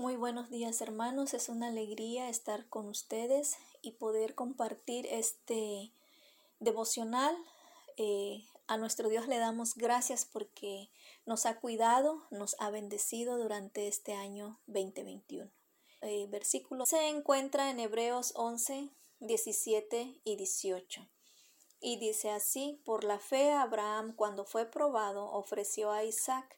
Muy buenos días hermanos, es una alegría estar con ustedes y poder compartir este devocional. Eh, a nuestro Dios le damos gracias porque nos ha cuidado, nos ha bendecido durante este año 2021. El eh, versículo se encuentra en Hebreos 11, 17 y 18. Y dice así, por la fe Abraham cuando fue probado ofreció a Isaac,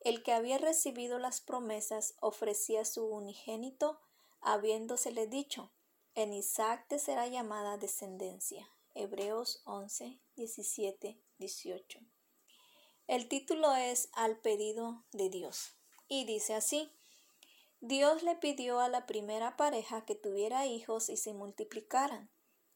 el que había recibido las promesas ofrecía su unigénito, habiéndosele dicho, en Isaac te será llamada descendencia. Hebreos 11, 17, 18. El título es Al pedido de Dios y dice así, Dios le pidió a la primera pareja que tuviera hijos y se multiplicaran.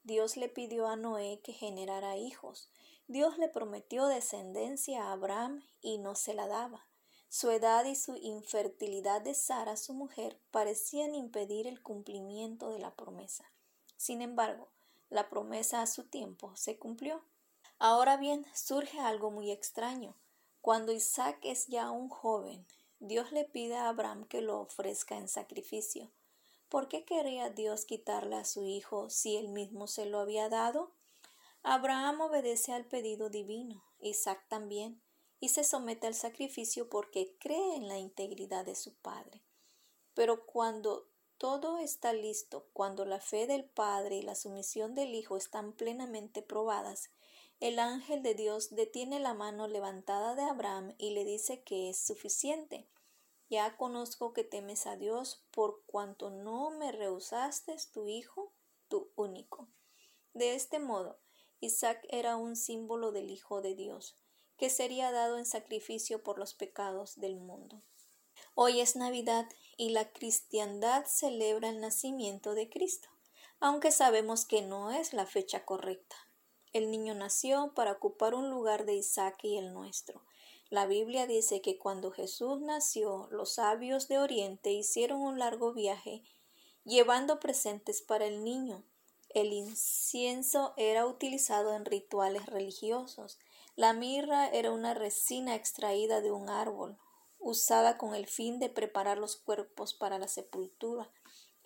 Dios le pidió a Noé que generara hijos. Dios le prometió descendencia a Abraham y no se la daba. Su edad y su infertilidad de Sara, su mujer, parecían impedir el cumplimiento de la promesa. Sin embargo, la promesa a su tiempo se cumplió. Ahora bien, surge algo muy extraño. Cuando Isaac es ya un joven, Dios le pide a Abraham que lo ofrezca en sacrificio. ¿Por qué quería Dios quitarle a su hijo si él mismo se lo había dado? Abraham obedece al pedido divino, Isaac también, y se somete al sacrificio porque cree en la integridad de su padre. Pero cuando todo está listo, cuando la fe del padre y la sumisión del hijo están plenamente probadas, el ángel de Dios detiene la mano levantada de Abraham y le dice que es suficiente. Ya conozco que temes a Dios por cuanto no me rehusaste tu hijo, tu único. De este modo, Isaac era un símbolo del Hijo de Dios, que sería dado en sacrificio por los pecados del mundo. Hoy es Navidad y la cristiandad celebra el nacimiento de Cristo, aunque sabemos que no es la fecha correcta. El niño nació para ocupar un lugar de Isaac y el nuestro. La Biblia dice que cuando Jesús nació, los sabios de Oriente hicieron un largo viaje llevando presentes para el niño. El incienso era utilizado en rituales religiosos. La mirra era una resina extraída de un árbol, usada con el fin de preparar los cuerpos para la sepultura.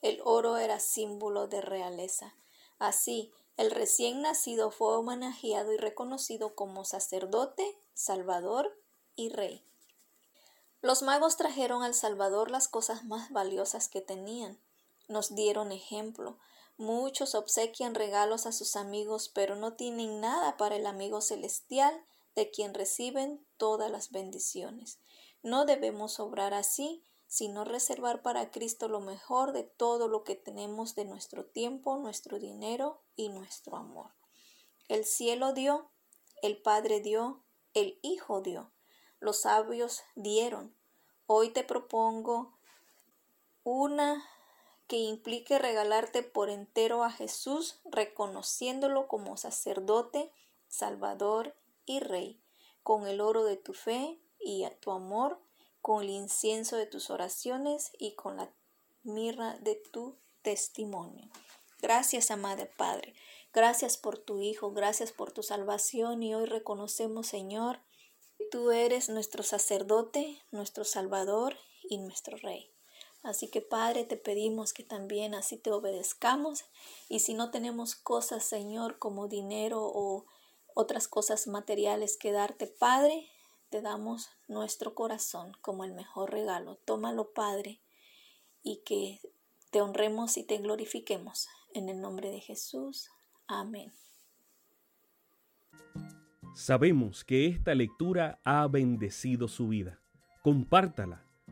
El oro era símbolo de realeza. Así, el recién nacido fue homenajeado y reconocido como sacerdote, salvador y rey. Los magos trajeron al Salvador las cosas más valiosas que tenían. Nos dieron ejemplo. Muchos obsequian regalos a sus amigos, pero no tienen nada para el amigo celestial de quien reciben todas las bendiciones. No debemos obrar así, sino reservar para Cristo lo mejor de todo lo que tenemos de nuestro tiempo, nuestro dinero y nuestro amor. El cielo dio, el Padre dio, el Hijo dio, los sabios dieron. Hoy te propongo una que implique regalarte por entero a Jesús, reconociéndolo como sacerdote, salvador y rey, con el oro de tu fe y tu amor con el incienso de tus oraciones y con la mirra de tu testimonio. Gracias, amado Padre. Gracias por tu Hijo, gracias por tu salvación y hoy reconocemos, Señor, que tú eres nuestro sacerdote, nuestro Salvador y nuestro Rey. Así que Padre, te pedimos que también así te obedezcamos y si no tenemos cosas, Señor, como dinero o otras cosas materiales que darte, Padre, te damos nuestro corazón como el mejor regalo. Tómalo, Padre, y que te honremos y te glorifiquemos. En el nombre de Jesús. Amén. Sabemos que esta lectura ha bendecido su vida. Compártala,